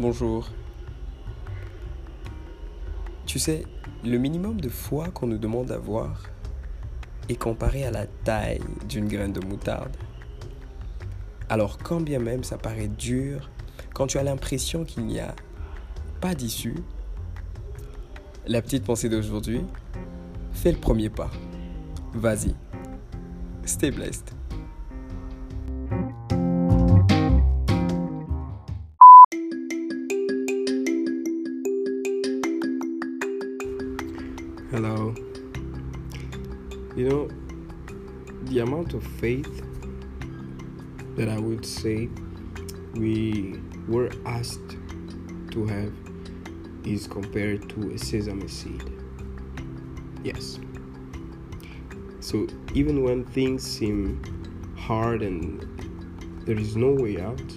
Bonjour. Tu sais, le minimum de foi qu'on nous demande d'avoir est comparé à la taille d'une graine de moutarde. Alors quand bien même ça paraît dur, quand tu as l'impression qu'il n'y a pas d'issue, la petite pensée d'aujourd'hui, fais le premier pas. Vas-y. Stay blessed. Hello. You know, the amount of faith that I would say we were asked to have is compared to a sesame seed. Yes. So even when things seem hard and there is no way out,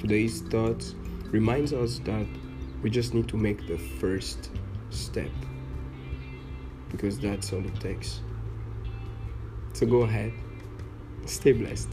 today's thought reminds us that we just need to make the first step because that's all it takes. So go ahead, stay blessed.